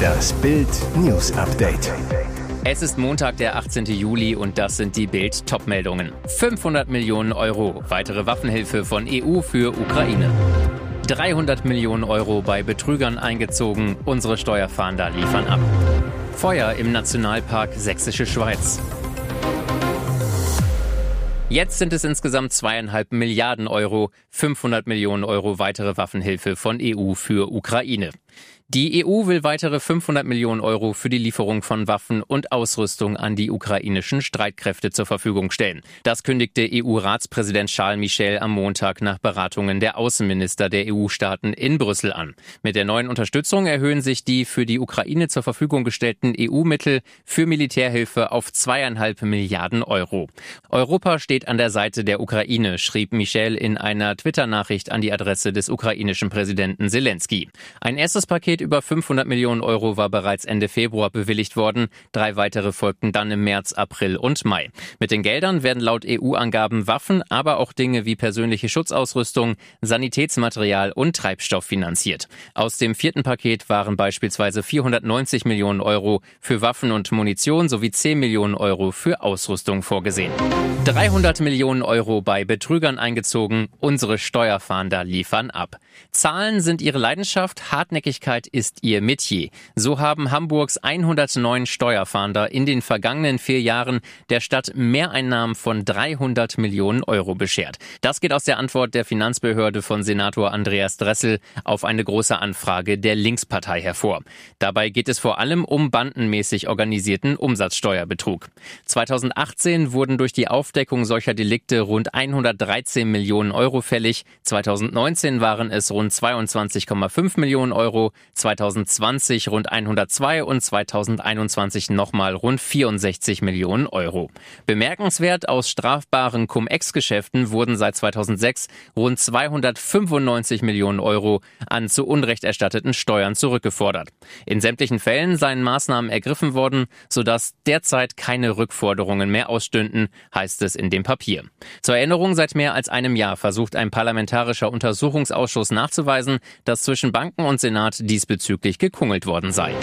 Das Bild News Update. Es ist Montag, der 18. Juli und das sind die Bild Topmeldungen. 500 Millionen Euro weitere Waffenhilfe von EU für Ukraine. 300 Millionen Euro bei Betrügern eingezogen, unsere Steuerfahnder liefern ab. Feuer im Nationalpark Sächsische Schweiz. Jetzt sind es insgesamt zweieinhalb Milliarden Euro, 500 Millionen Euro weitere Waffenhilfe von EU für Ukraine. Die EU will weitere 500 Millionen Euro für die Lieferung von Waffen und Ausrüstung an die ukrainischen Streitkräfte zur Verfügung stellen. Das kündigte EU-Ratspräsident Charles Michel am Montag nach Beratungen der Außenminister der EU-Staaten in Brüssel an. Mit der neuen Unterstützung erhöhen sich die für die Ukraine zur Verfügung gestellten EU-Mittel für Militärhilfe auf zweieinhalb Milliarden Euro. Europa steht an der Seite der Ukraine, schrieb Michel in einer Twitter-Nachricht an die Adresse des ukrainischen Präsidenten Zelensky. Ein erstes Paket Paket über 500 Millionen Euro war bereits Ende Februar bewilligt worden. Drei weitere folgten dann im März, April und Mai. Mit den Geldern werden laut EU-Angaben Waffen, aber auch Dinge wie persönliche Schutzausrüstung, Sanitätsmaterial und Treibstoff finanziert. Aus dem vierten Paket waren beispielsweise 490 Millionen Euro für Waffen und Munition sowie 10 Millionen Euro für Ausrüstung vorgesehen. 300 Millionen Euro bei Betrügern eingezogen, unsere Steuerfahnder liefern ab. Zahlen sind ihre Leidenschaft, Hartnäckigkeit ist ihr Metier. So haben Hamburgs 109 Steuerfahnder in den vergangenen vier Jahren der Stadt Mehreinnahmen von 300 Millionen Euro beschert. Das geht aus der Antwort der Finanzbehörde von Senator Andreas Dressel auf eine große Anfrage der Linkspartei hervor. Dabei geht es vor allem um bandenmäßig organisierten Umsatzsteuerbetrug. 2018 wurden durch die Aufdeckung solcher Delikte rund 113 Millionen Euro fällig. 2019 waren es rund 22,5 Millionen Euro. 2020 rund 102 und 2021 nochmal rund 64 Millionen Euro. Bemerkenswert aus strafbaren Cum-Ex-Geschäften wurden seit 2006 rund 295 Millionen Euro an zu Unrecht erstatteten Steuern zurückgefordert. In sämtlichen Fällen seien Maßnahmen ergriffen worden, sodass derzeit keine Rückforderungen mehr ausstünden, heißt es in dem Papier. Zur Erinnerung, seit mehr als einem Jahr versucht ein parlamentarischer Untersuchungsausschuss nachzuweisen, dass zwischen Banken und Senat diesbezüglich gekungelt worden sei.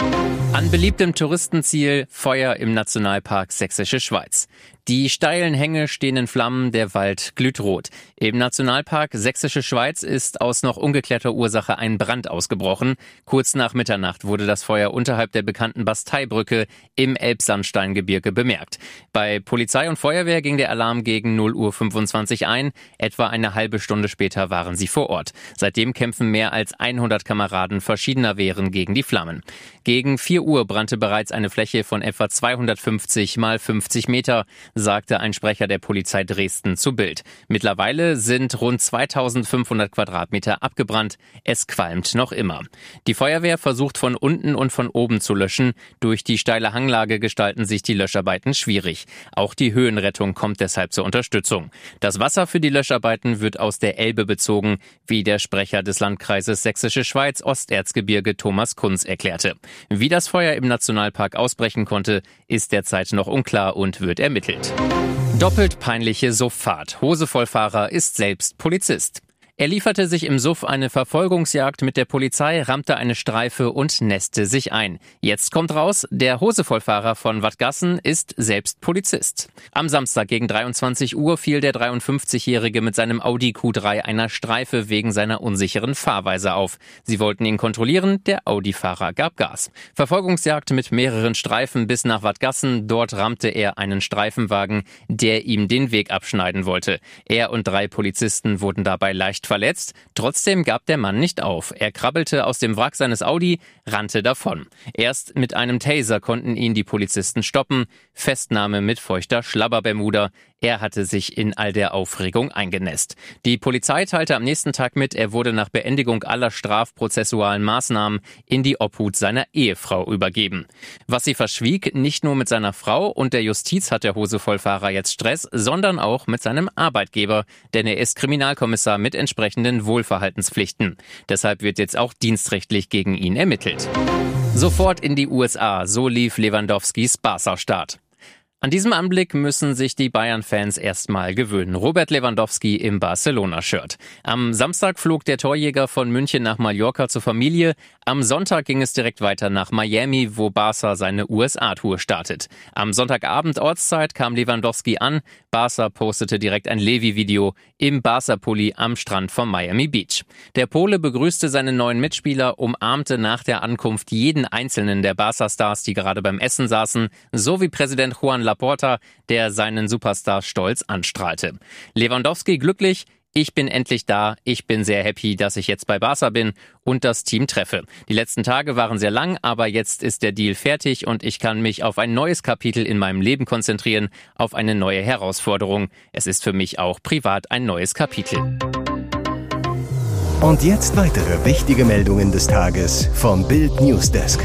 An beliebtem Touristenziel Feuer im Nationalpark Sächsische Schweiz. Die steilen Hänge stehen in Flammen, der Wald glüht rot. Im Nationalpark Sächsische Schweiz ist aus noch ungeklärter Ursache ein Brand ausgebrochen. Kurz nach Mitternacht wurde das Feuer unterhalb der bekannten Basteibrücke im Elbsandsteingebirge bemerkt. Bei Polizei und Feuerwehr ging der Alarm gegen 0 Uhr 25 ein. Etwa eine halbe Stunde später waren sie vor Ort. Seitdem kämpfen mehr als 100 Kameraden verschiedener Wehren gegen die Flammen. Gegen 4 Uhr brannte bereits eine Fläche von etwa 250 mal 50 Meter sagte ein Sprecher der Polizei Dresden zu Bild. Mittlerweile sind rund 2500 Quadratmeter abgebrannt. Es qualmt noch immer. Die Feuerwehr versucht von unten und von oben zu löschen. Durch die steile Hanglage gestalten sich die Löscharbeiten schwierig. Auch die Höhenrettung kommt deshalb zur Unterstützung. Das Wasser für die Löscharbeiten wird aus der Elbe bezogen, wie der Sprecher des Landkreises Sächsische Schweiz Osterzgebirge Thomas Kunz erklärte. Wie das Feuer im Nationalpark ausbrechen konnte, ist derzeit noch unklar und wird ermittelt. Doppelt peinliche Sofffahrt. Hosevollfahrer ist selbst Polizist. Er lieferte sich im Suff eine Verfolgungsjagd mit der Polizei, rammte eine Streife und nässte sich ein. Jetzt kommt raus, der Hosevollfahrer von Wattgassen ist selbst Polizist. Am Samstag gegen 23 Uhr fiel der 53-Jährige mit seinem Audi Q3 einer Streife wegen seiner unsicheren Fahrweise auf. Sie wollten ihn kontrollieren, der Audi-Fahrer gab Gas. Verfolgungsjagd mit mehreren Streifen bis nach Wattgassen. Dort rammte er einen Streifenwagen, der ihm den Weg abschneiden wollte. Er und drei Polizisten wurden dabei leicht verletzt. Trotzdem gab der Mann nicht auf. Er krabbelte aus dem Wrack seines Audi, rannte davon. Erst mit einem Taser konnten ihn die Polizisten stoppen. Festnahme mit feuchter Schlabberbermuda. Er hatte sich in all der Aufregung eingenässt. Die Polizei teilte am nächsten Tag mit, er wurde nach Beendigung aller strafprozessualen Maßnahmen in die Obhut seiner Ehefrau übergeben. Was sie verschwieg, nicht nur mit seiner Frau und der Justiz hat der Hosevollfahrer jetzt Stress, sondern auch mit seinem Arbeitgeber, denn er ist Kriminalkommissar mit entsprechenden Wohlverhaltenspflichten. Deshalb wird jetzt auch dienstrechtlich gegen ihn ermittelt. Sofort in die USA, so lief Lewandowskis Barca-Start. An diesem Anblick müssen sich die Bayern-Fans erstmal gewöhnen. Robert Lewandowski im Barcelona-Shirt. Am Samstag flog der Torjäger von München nach Mallorca zur Familie. Am Sonntag ging es direkt weiter nach Miami, wo Barca seine USA-Tour startet. Am Sonntagabend Ortszeit kam Lewandowski an. Barca postete direkt ein Levi-Video im Barca-Pulli am Strand von Miami Beach. Der Pole begrüßte seine neuen Mitspieler, umarmte nach der Ankunft jeden einzelnen der Barca-Stars, die gerade beim Essen saßen, sowie Präsident Juan Laporta, der seinen Superstar stolz anstrahlte. Lewandowski glücklich, ich bin endlich da, ich bin sehr happy, dass ich jetzt bei Barca bin und das Team treffe. Die letzten Tage waren sehr lang, aber jetzt ist der Deal fertig und ich kann mich auf ein neues Kapitel in meinem Leben konzentrieren, auf eine neue Herausforderung. Es ist für mich auch privat ein neues Kapitel. Und jetzt weitere wichtige Meldungen des Tages vom Bild Newsdesk.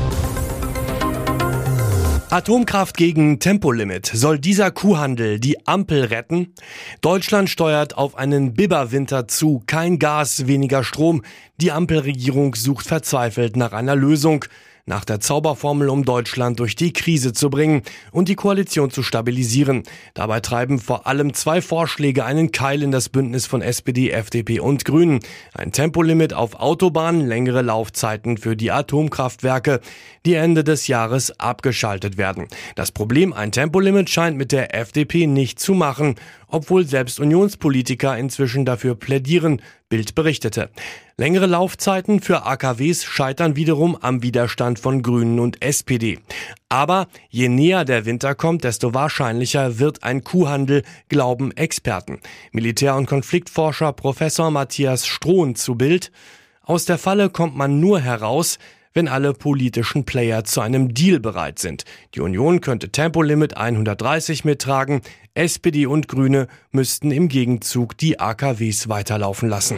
Atomkraft gegen Tempolimit. Soll dieser Kuhhandel die Ampel retten? Deutschland steuert auf einen Biberwinter zu. Kein Gas, weniger Strom. Die Ampelregierung sucht verzweifelt nach einer Lösung nach der Zauberformel, um Deutschland durch die Krise zu bringen und die Koalition zu stabilisieren. Dabei treiben vor allem zwei Vorschläge einen Keil in das Bündnis von SPD, FDP und Grünen. Ein Tempolimit auf Autobahnen, längere Laufzeiten für die Atomkraftwerke, die Ende des Jahres abgeschaltet werden. Das Problem, ein Tempolimit scheint mit der FDP nicht zu machen obwohl selbst Unionspolitiker inzwischen dafür plädieren, Bild berichtete. Längere Laufzeiten für AKWs scheitern wiederum am Widerstand von Grünen und SPD. Aber je näher der Winter kommt, desto wahrscheinlicher wird ein Kuhhandel, glauben Experten. Militär- und Konfliktforscher Professor Matthias Strohn zu Bild. Aus der Falle kommt man nur heraus, wenn alle politischen Player zu einem Deal bereit sind. Die Union könnte Tempolimit 130 mittragen, SPD und Grüne müssten im Gegenzug die AKWs weiterlaufen lassen.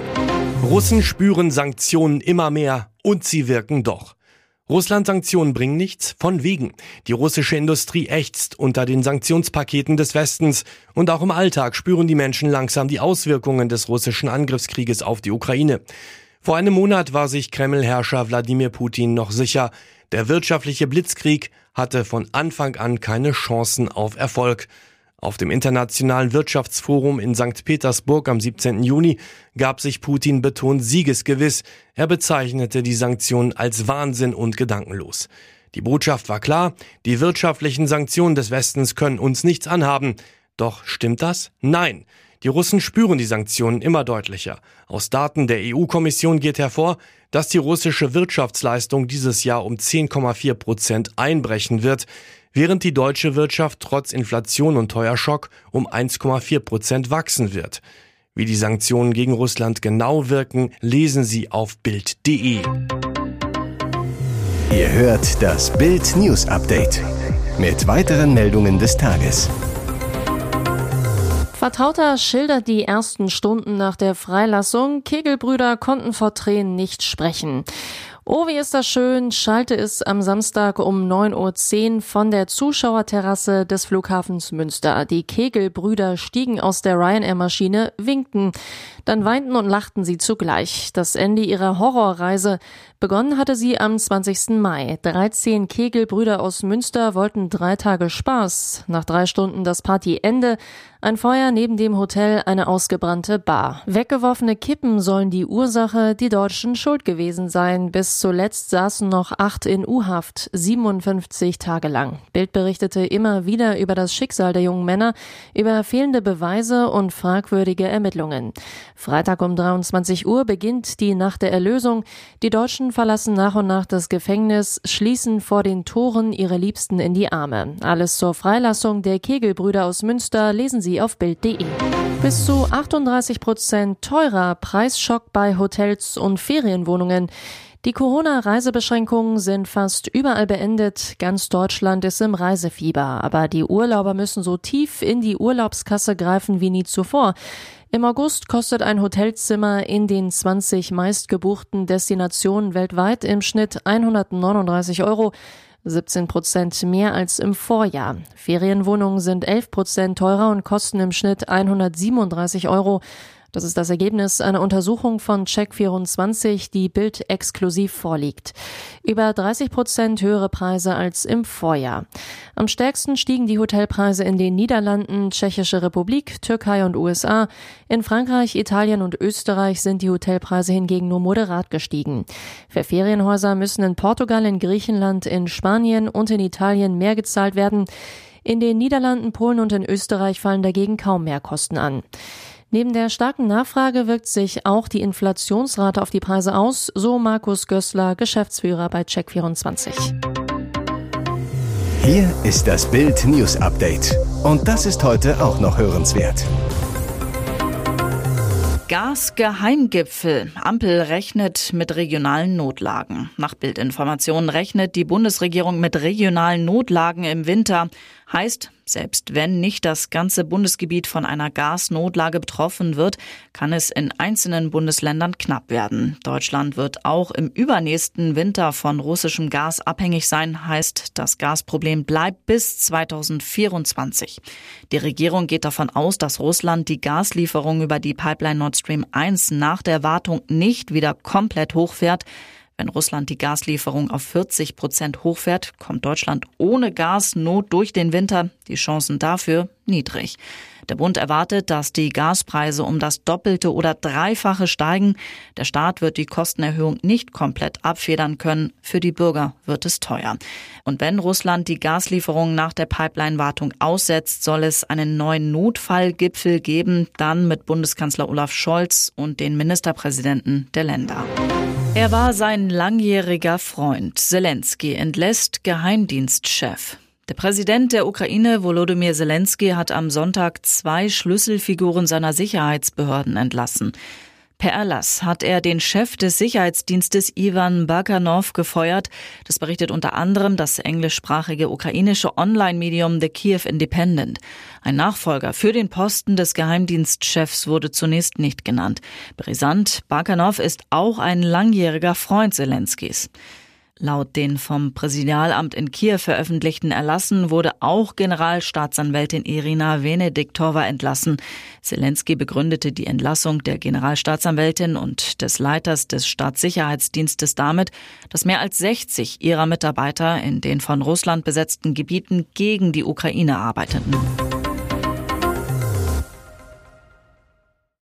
Russen spüren Sanktionen immer mehr und sie wirken doch. Russland-Sanktionen bringen nichts, von wegen. Die russische Industrie ächzt unter den Sanktionspaketen des Westens und auch im Alltag spüren die Menschen langsam die Auswirkungen des russischen Angriffskrieges auf die Ukraine. Vor einem Monat war sich Kreml-Herrscher Wladimir Putin noch sicher, der wirtschaftliche Blitzkrieg hatte von Anfang an keine Chancen auf Erfolg. Auf dem Internationalen Wirtschaftsforum in St. Petersburg am 17. Juni gab sich Putin betont siegesgewiss. Er bezeichnete die Sanktionen als Wahnsinn und gedankenlos. Die Botschaft war klar, die wirtschaftlichen Sanktionen des Westens können uns nichts anhaben. Doch stimmt das? Nein. Die Russen spüren die Sanktionen immer deutlicher. Aus Daten der EU-Kommission geht hervor, dass die russische Wirtschaftsleistung dieses Jahr um 10,4 Prozent einbrechen wird, während die deutsche Wirtschaft trotz Inflation und Teuerschock um 1,4 Prozent wachsen wird. Wie die Sanktionen gegen Russland genau wirken, lesen Sie auf Bild.de. Ihr hört das Bild News Update mit weiteren Meldungen des Tages. Vertrauter schildert die ersten Stunden nach der Freilassung. Kegelbrüder konnten vor Tränen nicht sprechen. Oh, wie ist das schön, schalte es am Samstag um 9.10 Uhr von der Zuschauerterrasse des Flughafens Münster. Die Kegelbrüder stiegen aus der Ryanair-Maschine, winkten. Dann weinten und lachten sie zugleich. Das Ende ihrer Horrorreise. Begonnen hatte sie am 20. Mai. 13 Kegelbrüder aus Münster wollten drei Tage Spaß. Nach drei Stunden das Partyende. Ein Feuer neben dem Hotel, eine ausgebrannte Bar. Weggeworfene Kippen sollen die Ursache, die Deutschen schuld gewesen sein. Bis zuletzt saßen noch acht in U-Haft, 57 Tage lang. Bild berichtete immer wieder über das Schicksal der jungen Männer, über fehlende Beweise und fragwürdige Ermittlungen. Freitag um 23 Uhr beginnt die Nacht der Erlösung. Die Deutschen verlassen nach und nach das Gefängnis, schließen vor den Toren ihre Liebsten in die Arme. Alles zur Freilassung der Kegelbrüder aus Münster lesen Sie auf Bild.de. Bis zu 38 Prozent teurer Preisschock bei Hotels und Ferienwohnungen. Die Corona-Reisebeschränkungen sind fast überall beendet. Ganz Deutschland ist im Reisefieber. Aber die Urlauber müssen so tief in die Urlaubskasse greifen wie nie zuvor. Im August kostet ein Hotelzimmer in den 20 meistgebuchten Destinationen weltweit im Schnitt 139 Euro. 17 Prozent mehr als im Vorjahr. Ferienwohnungen sind 11 Prozent teurer und kosten im Schnitt 137 Euro. Das ist das Ergebnis einer Untersuchung von Check24, die Bild exklusiv vorliegt. Über 30 Prozent höhere Preise als im Vorjahr. Am stärksten stiegen die Hotelpreise in den Niederlanden, Tschechische Republik, Türkei und USA. In Frankreich, Italien und Österreich sind die Hotelpreise hingegen nur moderat gestiegen. Für Ferienhäuser müssen in Portugal, in Griechenland, in Spanien und in Italien mehr gezahlt werden. In den Niederlanden, Polen und in Österreich fallen dagegen kaum mehr Kosten an. Neben der starken Nachfrage wirkt sich auch die Inflationsrate auf die Preise aus, so Markus Gößler, Geschäftsführer bei Check24. Hier ist das Bild News Update. Und das ist heute auch noch hörenswert. Gasgeheimgipfel. Ampel rechnet mit regionalen Notlagen. Nach Bildinformationen rechnet die Bundesregierung mit regionalen Notlagen im Winter. Heißt, selbst wenn nicht das ganze Bundesgebiet von einer Gasnotlage betroffen wird, kann es in einzelnen Bundesländern knapp werden. Deutschland wird auch im übernächsten Winter von russischem Gas abhängig sein, heißt, das Gasproblem bleibt bis 2024. Die Regierung geht davon aus, dass Russland die Gaslieferung über die Pipeline Nord Stream 1 nach der Wartung nicht wieder komplett hochfährt. Wenn Russland die Gaslieferung auf 40 Prozent hochfährt, kommt Deutschland ohne Gasnot durch den Winter. Die Chancen dafür niedrig. Der Bund erwartet, dass die Gaspreise um das Doppelte oder Dreifache steigen. Der Staat wird die Kostenerhöhung nicht komplett abfedern können. Für die Bürger wird es teuer. Und wenn Russland die Gaslieferungen nach der Pipeline-Wartung aussetzt, soll es einen neuen Notfallgipfel geben, dann mit Bundeskanzler Olaf Scholz und den Ministerpräsidenten der Länder. Er war sein langjähriger Freund. Zelensky entlässt Geheimdienstchef. Der Präsident der Ukraine, Volodymyr Zelensky, hat am Sonntag zwei Schlüsselfiguren seiner Sicherheitsbehörden entlassen. Per Erlass hat er den Chef des Sicherheitsdienstes Ivan Bakanov gefeuert. Das berichtet unter anderem das englischsprachige ukrainische Online-Medium The Kiev Independent. Ein Nachfolger für den Posten des Geheimdienstchefs wurde zunächst nicht genannt. Brisant, Bakanov ist auch ein langjähriger Freund Zelenskis. Laut den vom Präsidialamt in Kiew veröffentlichten Erlassen wurde auch Generalstaatsanwältin Irina Venediktova entlassen. Zelensky begründete die Entlassung der Generalstaatsanwältin und des Leiters des Staatssicherheitsdienstes damit, dass mehr als 60 ihrer Mitarbeiter in den von Russland besetzten Gebieten gegen die Ukraine arbeiteten.